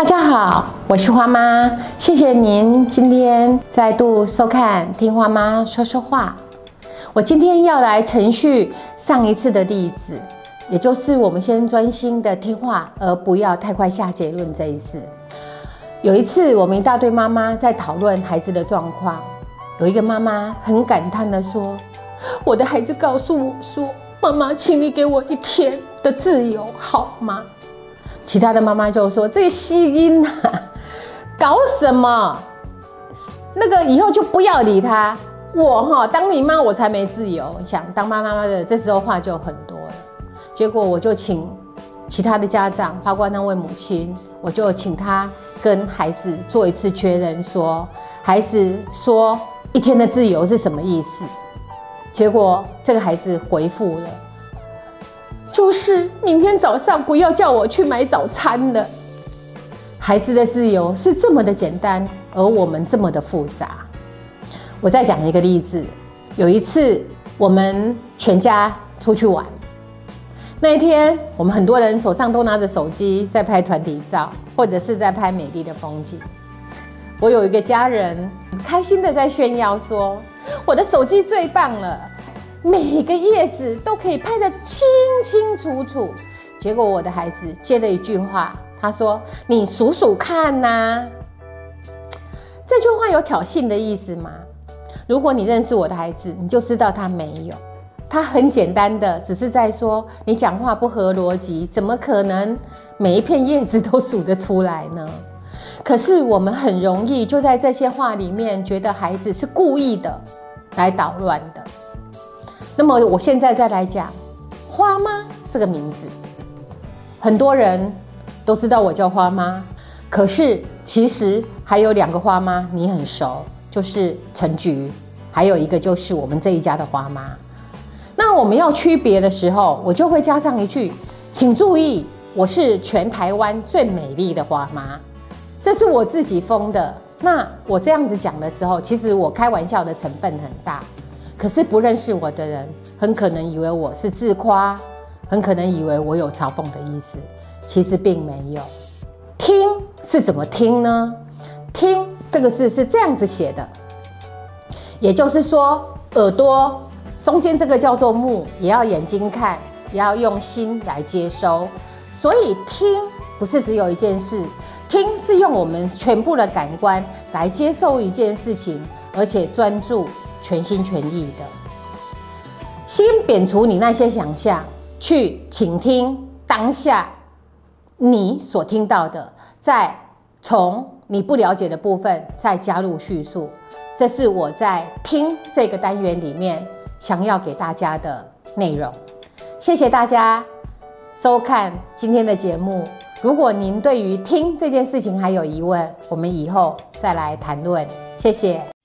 大家好，我是花妈，谢谢您今天再度收看《听花妈说说话》。我今天要来承续上一次的例子，也就是我们先专心的听话，而不要太快下结论这一次。有一次，我们一大堆妈妈在讨论孩子的状况，有一个妈妈很感叹的说：“我的孩子告诉我说，妈妈，请你给我一天的自由好吗？”其他的妈妈就说：“这吸音啊，搞什么？那个以后就不要理他。我哈当你妈，我才没自由。想当妈妈的，这时候话就很多了。结果我就请其他的家长，包括那位母亲，我就请他跟孩子做一次确认，说孩子说一天的自由是什么意思？结果这个孩子回复了。”就是明天早上不要叫我去买早餐了。孩子的自由是这么的简单，而我们这么的复杂。我再讲一个例子，有一次我们全家出去玩，那一天我们很多人手上都拿着手机在拍团体照，或者是在拍美丽的风景。我有一个家人开心的在炫耀说：“我的手机最棒了。”每个叶子都可以拍得清清楚楚。结果我的孩子接了一句话，他说：“你数数看呐。”这句话有挑衅的意思吗？如果你认识我的孩子，你就知道他没有。他很简单的，只是在说你讲话不合逻辑，怎么可能每一片叶子都数得出来呢？可是我们很容易就在这些话里面，觉得孩子是故意的来捣乱的。那么我现在再来讲“花妈”这个名字，很多人都知道我叫花妈，可是其实还有两个花妈你很熟，就是陈菊，还有一个就是我们这一家的花妈。那我们要区别的时候，我就会加上一句：“请注意，我是全台湾最美丽的花妈。”这是我自己封的。那我这样子讲的时候，其实我开玩笑的成分很大。可是不认识我的人，很可能以为我是自夸，很可能以为我有嘲讽的意思，其实并没有。听是怎么听呢？听这个字是这样子写的，也就是说，耳朵中间这个叫做目，也要眼睛看，也要用心来接收。所以听不是只有一件事，听是用我们全部的感官来接受一件事情，而且专注。全心全意的，先摒除你那些想象，去倾听当下你所听到的，再从你不了解的部分再加入叙述。这是我在听这个单元里面想要给大家的内容。谢谢大家收看今天的节目。如果您对于听这件事情还有疑问，我们以后再来谈论。谢谢。